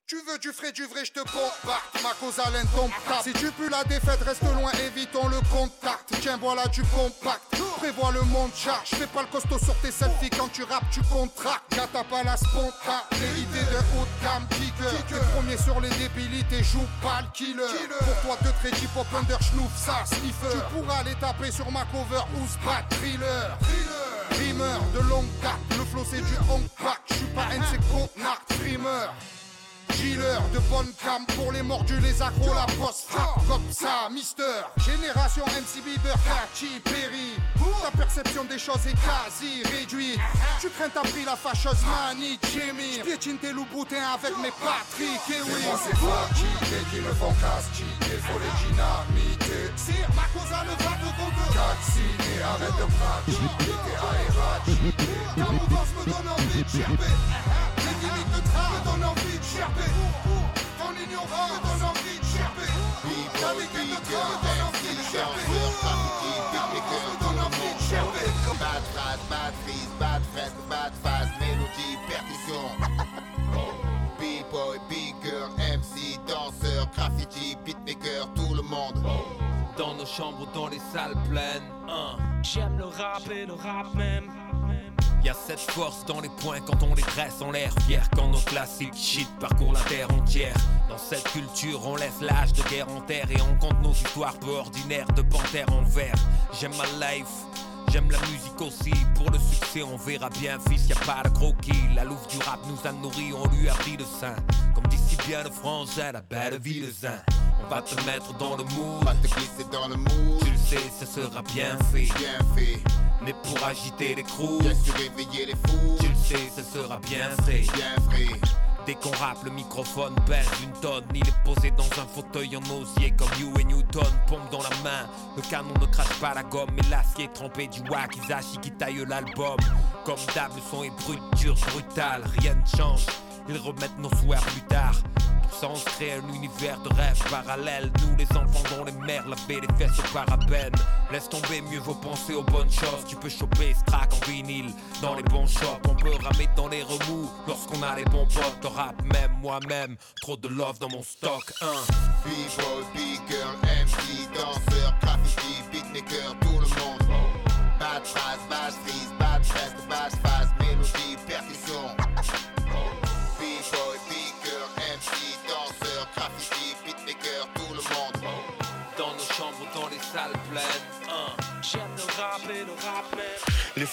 Tu veux du frais, du vrai, je te compacte. Ma cause à l'indomptable. Si tu pues la défaite, reste loin, évitons le contact. Tiens, voilà du compact. Prévois le monde charge. Fais pas le costaud sur tes selfies quand tu rappes, tu contractes. Gata pas la sponta. Les idées de haut de gamme, kicker. T'es premier sur les débilités, joue pas le killer. Pour toi, deux traits hip hop under schnouf, ça sniffer. Tu pourras les taper sur ma cover ou spat thriller. Rimeur de longue date, le flow c'est du hong pack. J'suis pas NC Conart, streamer. Dealer de bonne cam pour les mordus, les accros, la poste frappe comme ça, Mister. Génération MC Bieber, Katy Perry. Ta perception des choses est quasi réduite. Tu crains ta pris la fâcheuse manie, Jimmy. Piétine tes loups avec mes Patrick et oui. c'est fatigué qui me font castiger, faut les dynamiter. Sire, ma cause a le va de. Caxiné, arrête de pratiquer, t'es. Ta mouvance me donne envie de gerber. Les gimmicks de tra me donnent envie de gerber. Ton ignorance me donne envie de gerber. Ta liquide de tra me donne envie de gerber. Ta mouvance me donne envie de gerber. Bad phrase, bad freeze, bad fresque, bad phase, mélodie, percussion. B-boy, big girl, MC, danseur, graffiti, beatmaker, tout le monde. Dans nos chambres, dans les salles pleines. hein. J'aime le rap et le rap même. Y a cette force dans les points quand on les dresse en l'air fier Quand nos classiques shit parcourent la terre entière. Dans cette culture on laisse l'âge de guerre en terre Et on compte nos histoires peu ordinaires de panthères en verre. J'aime ma life J'aime la musique aussi, pour le succès on verra bien fils, y a pas de croquis. La louve du rap nous a nourris, on lui a pris le sein. Comme dit si bien le frangin, la belle vie de zin. On va te mettre dans le mood, Va te glisser dans le mood, tu le sais, ce sera bien fait. Bien fait. Mais pour agiter les crews, Bien sûr, réveiller les fous, tu le sais, ce sera bien frais. Dès qu'on rappe, le microphone pèse une tonne. Il est posé dans un fauteuil en osier comme You et Newton. Pompe dans la main, le canon ne crache pas la gomme. Mais l'acier trempé du wakizashi qui taille l'album. Comme d'hab, le son est brut, dur, brutal. Rien ne change, ils remettent nos souhaits plus tard. Pour ça, on se crée un univers de rêve parallèle. Nous, les enfants dont les mères lavaient les fesses au parabène. Laisse tomber, mieux vaut penser aux bonnes choses. Tu peux choper ce en vinyle dans les bons shops. On peut ramer dans les remous lorsqu'on a les bons potes. Au rap, même moi-même, trop de love dans mon stock. Hein. B-boy, girl, MC, danseur, graffiti, beatmaker,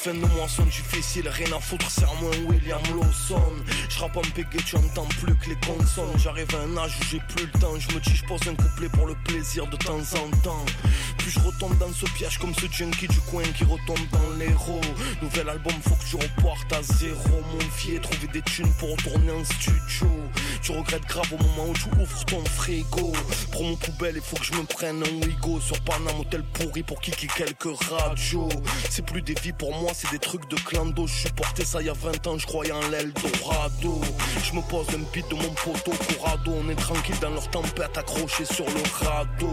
Fins de mois sont difficiles, rien à foutre, serre-moi un William Lawson. Je rappe en pégé, tu entends plus que les consonnes. J'arrive à un âge où j'ai plus le temps. Je me dis, je pose un couplet pour le plaisir de temps en temps. Puis je retombe dans ce piège comme ce junkie du coin qui retombe dans l'héros. Nouvel album, faut que tu repartes à zéro. Mon fier, trouver des thunes pour retourner en studio. Tu regrettes grave au moment où tu ouvres ton frigo. Pour mon poubelle, il faut que je me prenne un Wigo sur Panam, hôtel pourri pour kiki quelques radios. C'est plus des vies pour moi, c'est des trucs de clando. Je supportais ça il y a 20 ans, je croyais en l'Eldorado. Je me pose un beat de mon poteau Corrado. On est tranquille dans leur tempête, accroché sur le radeau.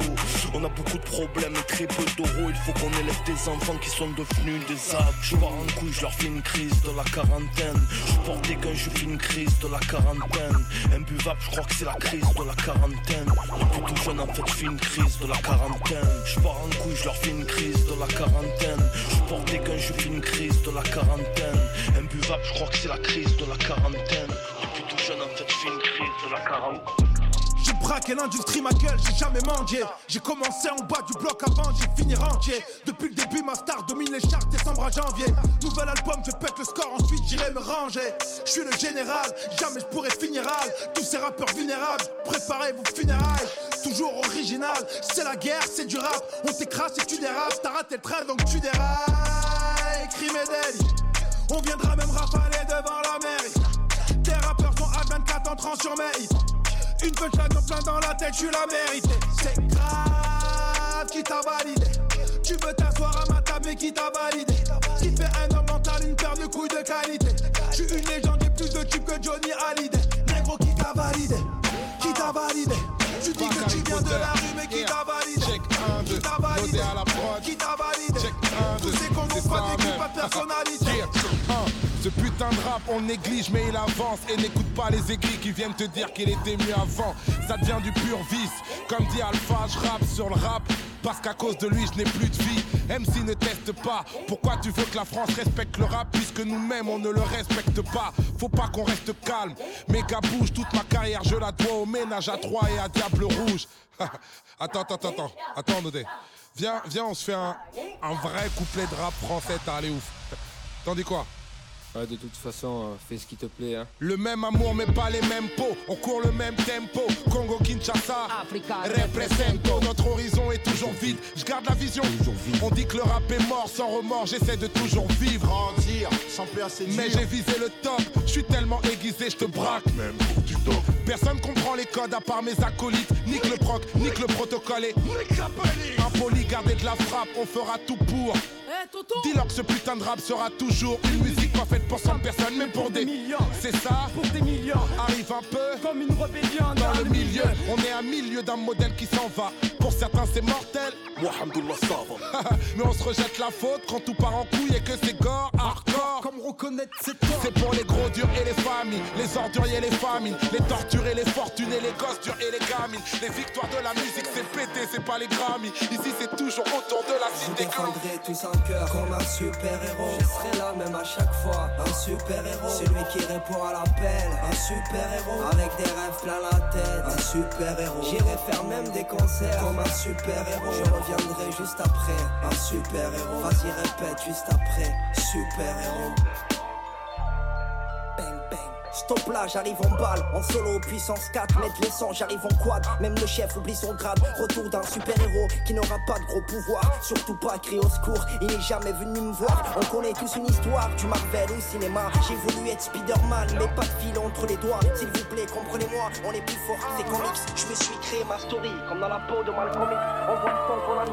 On a beaucoup de problèmes et très peu d'euros. Il faut qu'on élève des enfants qui sont devenus des adultes. Je pars en couille, je leur fais une crise de la quarantaine. Je portais qu'un je fais une crise de la quarantaine. Imbuvable, je crois que c'est la crise de la quarantaine. Depuis tout jeune, en fait, je fais une crise de la quarantaine. Je pars en couille, je leur fais une crise de la quarantaine. Je portais qu'un je fais une crise de la quarantaine. Imbuvable, je crois que c'est la crise de la quarantaine. Depuis tout jeune, en fait, je fais une crise de la quarantaine. J'ai braqué l'industrie, ma gueule, j'ai jamais mendié. J'ai commencé en bas du bloc avant, j'ai fini rentier. Depuis le début, ma star domine les charts, décembre à janvier. Nouvel album, je pète le score, ensuite j'irai me ranger. Je suis le général, jamais je pourrai finir hal. Tous ces rappeurs vulnérables, préparez vos funérailles. Toujours original, c'est la guerre, c'est du rap. On t'écrase et tu dérapes, t'as raté le train donc tu et on viendra même rafaler devant la mairie. Tes rappeurs sont à 24 entrant sur hits. Une punchline en plein dans la tête, tu l'as mérité. C'est grave qui t'a validé. Tu veux t'asseoir à ma table, mais qui t'a validé? Qui fait un homme mental, une paire de couilles de qualité. Suis une légende, j'ai plus de tubes que Johnny Hallyday. Négro qui t'a validé? Qui t'a validé? Tu dis que tu viens de la rue, mais qui t'a validé? Qui t'a validé? Qui t'a validé? Tous ces cons n'ont pas d'équipe, pas de personnalité. Ce putain de rap, on néglige mais il avance. Et n'écoute pas les aiguilles qui viennent te dire qu'il était mieux avant. Ça devient du pur vice. Comme dit Alpha, je rappe sur le rap. Parce qu'à cause de lui je n'ai plus de vie. MC ne teste pas. Pourquoi tu veux que la France respecte le rap Puisque nous-mêmes on ne le respecte pas? Faut pas qu'on reste calme. Méga bouge, toute ma carrière je la dois au ménage à trois et à Diable Rouge. Attends, attends, attends, attends, attends Nodé. Viens, viens on se fait un, un vrai couplet de rap français, t'as allé ouf. T'en dis quoi? Ouais, de toute façon, euh, fais ce qui te plaît. Hein. Le même amour mais pas les mêmes pots On court le même tempo. Congo Kinshasa Represento. Notre horizon est toujours vide. Je garde la vision. On dit que le rap est mort sans remords. J'essaie de toujours vivre. Grandir sans peur c'est Mais j'ai visé le top. Je suis tellement aiguisé je te braque. Même du top Personne comprend les codes à part mes acolytes Nique le proc, nique le protocole et Impoli, garder de la frappe On fera tout pour Dis-leur que ce putain de rap sera toujours une musique pas faite pour 100 personnes, mais pour des millions. C'est ça Pour des millions. Arrive un peu comme une rébellion dans le milieu. On est à milieu d'un modèle qui s'en va. Pour certains, c'est mortel. Mohamedullah ça va. mais on se rejette la faute quand tout part en couille et que c'est gore, les famines, les tortures et les fortunes et les gosses durs et les gamines. Les victoires de la musique, c'est pété, c'est pas les Grammys. Ici, c'est toujours autour de la Vous cité. défendrez tous un cœur comme un super héros. Je serai là même à chaque fois, un super héros. Celui qui répond à l'appel, un super héros. Avec des rêves plein la tête, un super héros. J'irai faire même des concerts comme un super héros. Je reviendrai juste après, un super héros. Vas-y répète juste après, super héros. Stop là, j'arrive en balle, en solo puissance 4, mettre les sons, j'arrive en quad, même le chef oublie son grade, retour d'un super-héros qui n'aura pas de gros pouvoir, surtout pas crier au secours, il n'est jamais venu me voir, on connaît tous une histoire, du Marvel au cinéma, j'ai voulu être Spider-Man, mais pas de fil entre les doigts, s'il vous plaît, comprenez-moi, on est plus fort que ces comics, je me suis créé ma story, comme dans la peau de Malcolm X, on voit le son qu'on a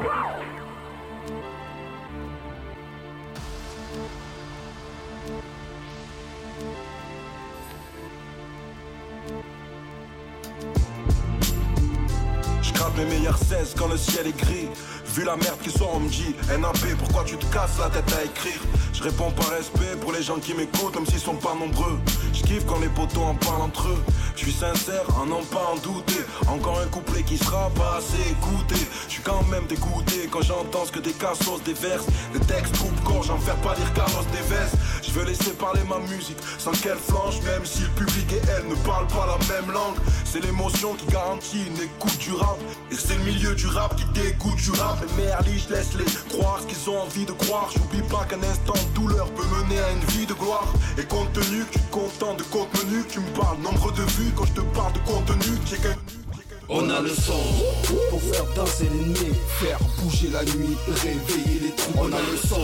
Je mes meilleurs 16 quand le ciel est gris. Vu la merde qui sort, on me dit NAP, pourquoi tu te casses la tête à écrire? Je réponds par respect pour les gens qui m'écoutent, même s'ils sont pas nombreux. Je kiffe quand les potos en parlent entre eux. Je suis sincère, à n'en pas en douter. Encore un couplet qui sera pas assez écouté. Je suis quand même dégoûté quand j'entends ce que des cassos déversent. Des textes coupe-corps, j'en fais pas lire Carlos Deves. Je veux laisser parler ma musique sans qu'elle flanche, même si le public et elle ne parlent pas la même langue. C'est l'émotion qui garantit une écoute du rap. Et c'est le milieu du rap qui dégoûte du rap. Et merli, je laisse les croire ce qu'ils ont envie de croire. J'oublie pas qu'un instant de douleur peut mener à une vie de gloire. Et compte tenu que tu te contentes de contenu, tu me parles nombre de vues quand je te parle de contenu. J'ai qu'un On a le son pour faire danser l'ennemi, faire bouger la nuit, réveiller les troupes. On a le son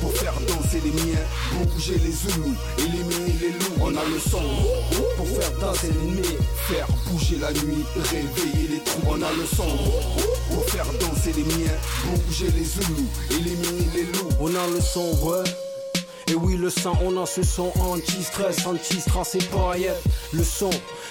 pour faire danser les miens, bouger les zoulous, éliminer les loups. On a le son pour faire danser l'ennemi, faire bouger la nuit, réveiller les troupes. On a le son pour faire danser les miens, bouger les zoulous, éliminer les loups. On a le son, ouais. Et oui, le sang, on a ce son anti-stress, anti-strass et paillettes. Le son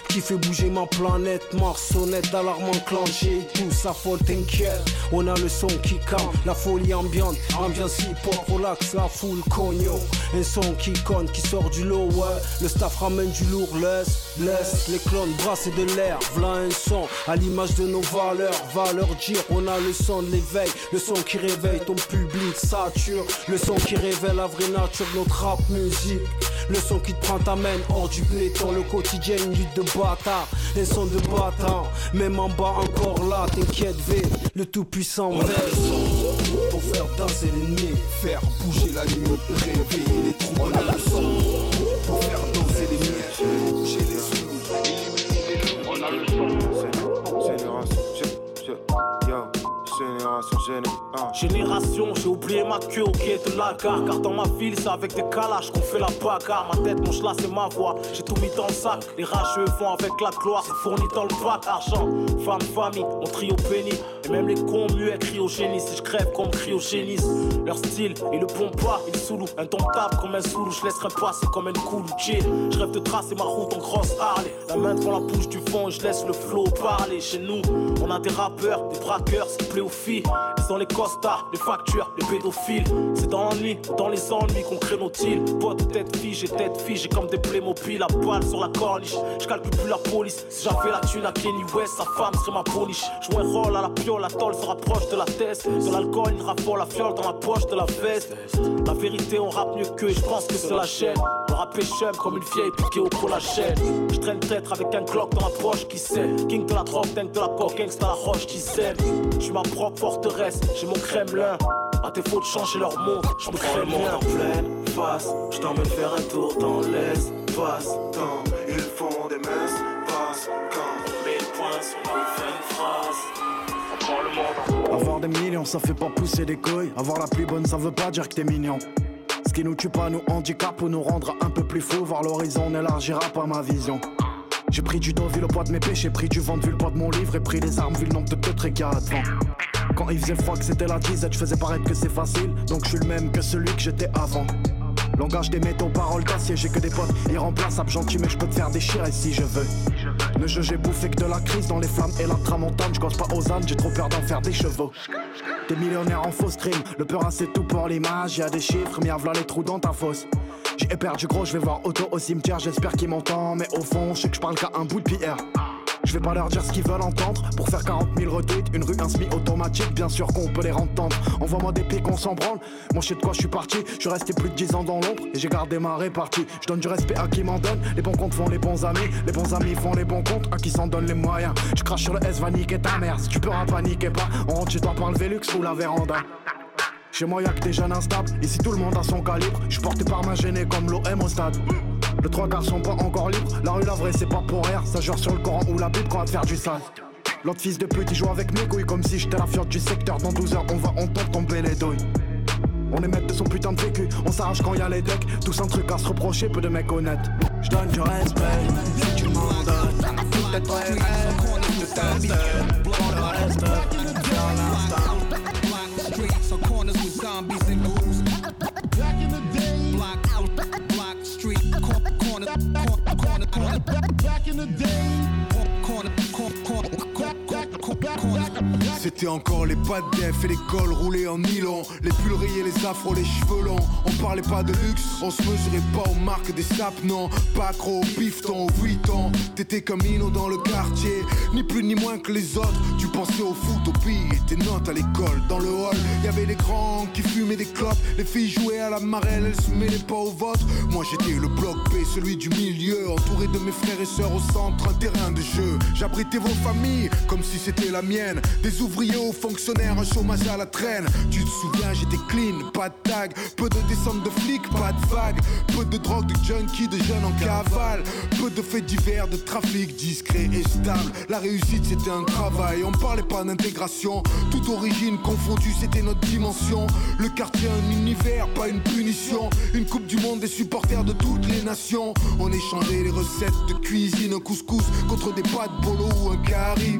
qui fait bouger ma planète, marçonnette d'alarme enclenchée, tout ça faut t'inquiète. On a le son qui calme, la folie ambiante, ambiance hip-hop, relax, la foule cogno. Un son qui conne, qui sort du lot, ouais. Le staff ramène du lourd, laisse, laisse les clones brasser de l'air. V'là un son à l'image de nos valeurs, va leur dire, on a le son de l'éveil, le son qui réveille ton public sature, le son qui révèle la vraie nature notre rap musique. Le son qui te prend ta main hors du béton, le quotidien une lutte de bâtard, un son de bâtard, même en bas encore là, t'inquiète V, le tout puissant veille. Pour faire danser l'ennemi, faire bouger la nuit, réveiller les troupes. On a le son Génération, j'ai oublié ma queue au quai de la gare. Car dans ma ville c'est avec des calages qu'on fait la bagarre. Ma tête, mon là c'est ma voix, j'ai tout mis dans le sac. Les rageux vont avec la gloire, c'est fourni dans le bac. Argent, femme, famille, on trie au pénis Et même les cons muets génie. Si je crève comme cryogénise Leur style, ils le bon pas, ils soulou Indomptable comme un soulou, je laisserai passer comme un cool Je rêve de tracer ma route en grosse Harley. La main devant la bouche du et je laisse le flow parler. Chez nous, on a des rappeurs, des braqueurs, c'est pléophiles Ils sont les les factures, les pédophiles. C'est dans l'ennui, dans les ennuis qu'on crée nos deals. Pote, tête fille, j'ai tête j'ai comme des Playmobil La balle sur la corniche, je calcule plus la police. Si j'avais la thune à Kenny West, sa femme serait ma poniche Joue un rôle à la piole, la tôle se rapproche de la tête. De l'alcool, il raffole la fiole dans la poche de la veste. La vérité, on rappe mieux que je pense que c'est la chaîne Le rap est chum comme une vieille piquée au collagène Je traîne traître avec un Glock dans la poche qui sait King de la drogue, dingue de la coke, gangsta la roche qui sait Je suis ma propre forteresse, j'ai mon Kremlin à défaut de changer leurs mots, je me crée le monde en pleine l'espace. Je t'emmène faire un tour dans l'espace. Temps, ils font des messes, passe quand. Mille points sur la fin de phrase. On prend le monde en Avoir des millions, ça fait pas pousser des couilles. Avoir la plus bonne, ça veut pas dire que t'es mignon. Ce qui nous tue pas nous handicape ou nous rendra un peu plus fous. Voir l'horizon n'élargira pas ma vision. J'ai pris du dos vu le poids de mes péchés, pris du vent vu le poids de mon livre et pris les armes vu le nombre de teutres qu'il. Quand il faisait froid que c'était la disette, je faisais paraître que c'est facile, donc je suis le même que celui que j'étais avant. Langage des métaux, paroles d'acier, j'ai que des potes irremplaçables, gentils, mais je peux te faire déchirer si je veux. Ne jeu, j'ai bouffé que de la crise dans les flammes et la tramontane, je pas aux ânes, j'ai trop peur d'en faire des chevaux. Des millionnaires en faux stream, le peur c'est tout pour l'image, y a des chiffres, mais voilà les trous dans ta fosse. J'ai perdu gros, je vais voir Auto au cimetière, j'espère qu'il m'entend, mais au fond, je sais que je parle qu'à un bout de pierre. Je vais pas leur dire ce qu'ils veulent entendre. Pour faire 40 000 retweets, une rue un automatique Bien sûr qu'on peut les entendre Envoie-moi des pics, on s'en branle. Moi je sais de quoi je suis parti. Je suis resté plus de 10 ans dans l'ombre Et j'ai gardé ma répartie. Je donne du respect à qui m'en donne. Les bons comptes font les bons amis. Les bons amis font les bons comptes. À qui s'en donne les moyens? Je crache sur le S, va niquer ta mère. Si tu peux paniquer pas On rentre chez toi par le Velux ou la véranda. Chez moi y'a que des jeunes instables, ici tout le monde a son calibre. Je porté par ma gênée comme l'OM au stade. Le trois quarts sont pas encore libres, la rue la vraie c'est pas pour rire. Ça jure sur le Coran ou la Bible qu'on va te faire du sale. L'autre fils de pute il joue avec mes couilles comme si j'étais la fiotte du secteur. Dans 12 heures on va entendre tomber les douilles. On est maître de son putain de vécu, on s'arrache quand y a les decks. Tous un truc à se reprocher, peu de mecs honnêtes. J'donne du respect, si tu m'en donnes. Reste, C'était encore les pas de def et les cols roulés en nylon. Les pulls rayés, les afros, les cheveux longs. On parlait pas de luxe, on se mesurait pas aux marques des sapes, non. Pas gros, pifton, 8 ans T'étais comme Ino dans le quartier. Ni plus ni moins que les autres. Tu pensais au foot, au pire, tes notes à l'école. Dans le hall, y avait les grands qui fumaient des clopes. Les filles jouaient à la marelle, elles se mêlaient pas au vote. Moi j'étais le bloc B, celui du milieu. Entouré de mes frères et sœurs au centre, un terrain de jeu. J'abritais vos familles, comme si c'était la mienne. Des ouvriers aux fonctionnaires, un chômage à la traîne. Tu te souviens, j'étais clean, pas de tag, peu de descente de flics, pas de vagues, peu de drogue, de junkies, de jeunes en cavale, peu de faits divers, de trafic discret et stable. La réussite c'était un travail, on parlait pas d'intégration, toute origine confondue, c'était notre dimension. Le quartier un univers, pas une punition. Une coupe du monde des supporters de toutes les nations. On échangeait les recettes de cuisine, un couscous contre des pâtes bolo ou un curry.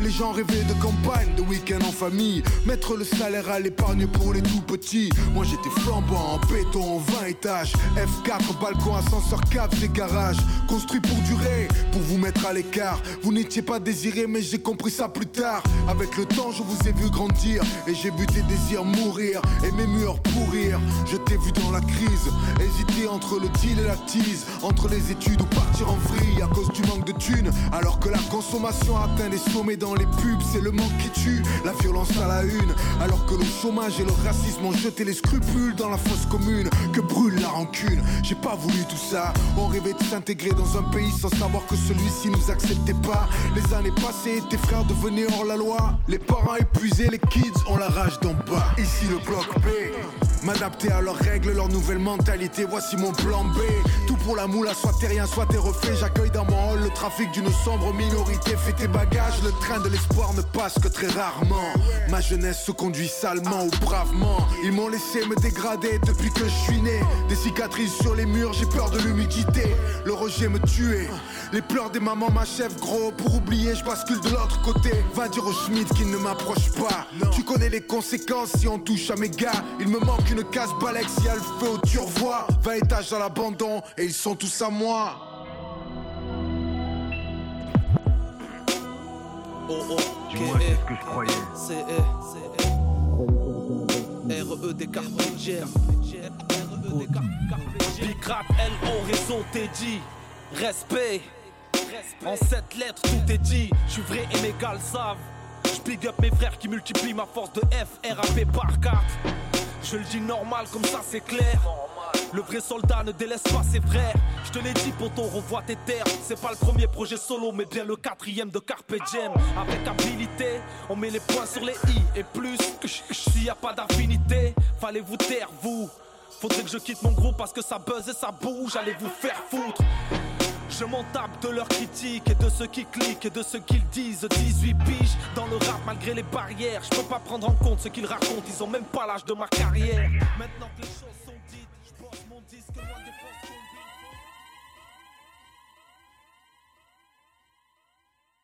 Les gens rêvaient de campagne de week-end en famille. Mettre le salaire à l'épargne pour les tout petits. Moi j'étais flambant en béton, 20 étages. F4, balcon, ascenseur, cave, des garages. Construit pour durer, pour vous mettre à l'écart. Vous n'étiez pas désiré, mais j'ai compris ça plus tard. Avec le temps, je vous ai vu grandir. Et j'ai vu tes désirs mourir et mes murs pourrir. Je t'ai vu dans la crise, hésiter entre le deal et la tease. Entre les études ou partir en vrille à cause du manque de thunes. Alors que la consommation atteint les sommets dans les pubs, c'est le manque qui tue, la violence à la une. Alors que le chômage et le racisme ont jeté les scrupules dans la fosse commune, que brûle la rancune. J'ai pas voulu tout ça. On rêvait de s'intégrer dans un pays sans savoir que celui-ci nous acceptait pas. Les années passées, tes frères devenaient hors la loi. Les parents épuisés, les kids ont la rage d'en bas. Ici le bloc B. M'adapter à leurs règles, leur nouvelle mentalité, voici mon plan B. Tout pour la moula, soit t'es rien, soit t'es refait. J'accueille dans mon hall le trafic d'une sombre minorité. Fais tes bagages, le train de l'espoir ne passe que très rarement. Ma jeunesse se conduit salement ou bravement. Ils m'ont laissé me dégrader depuis que je suis né. Des cicatrices sur les murs, j'ai peur de l'humidité. Le rejet me tuait. Les pleurs des mamans m'achèvent gros. Pour oublier, je bascule de l'autre côté. Va dire au Schmidt qu'il ne m'approche pas. Tu connais les conséquences si on touche à mes gars. Il me manque une casse balèque si elle le feu au turvois. 20 étages dans l'abandon et ils sont tous à moi. Oh oh, Tu vois, c'est ce que je croyais. C E R E D Carpe Diem. Big rap L O raison t'es dit. Respect. En sept lettres tout est dit. Je suis vrai et mes gars le savent. Je big up mes frères qui multiplient ma force de F R A P par 4 Je le dis normal comme ça c'est clair. Le vrai soldat ne délaisse pas ses frères. Je te l'ai dit, poto, revois tes terres. C'est pas le premier projet solo, mais bien le quatrième de Carpe Diem. Avec habilité, on met les points sur les i. Et plus, s'il y a pas d'affinité, fallait vous taire, vous. Faudrait que je quitte mon groupe parce que ça buzz et ça bouge, allez vous faire foutre. Je m'en tape de leurs critiques et de ceux qui cliquent et de ceux qu'ils disent. 18 piges dans le rap malgré les barrières. Je peux pas prendre en compte ce qu'ils racontent. Ils ont même pas l'âge de ma carrière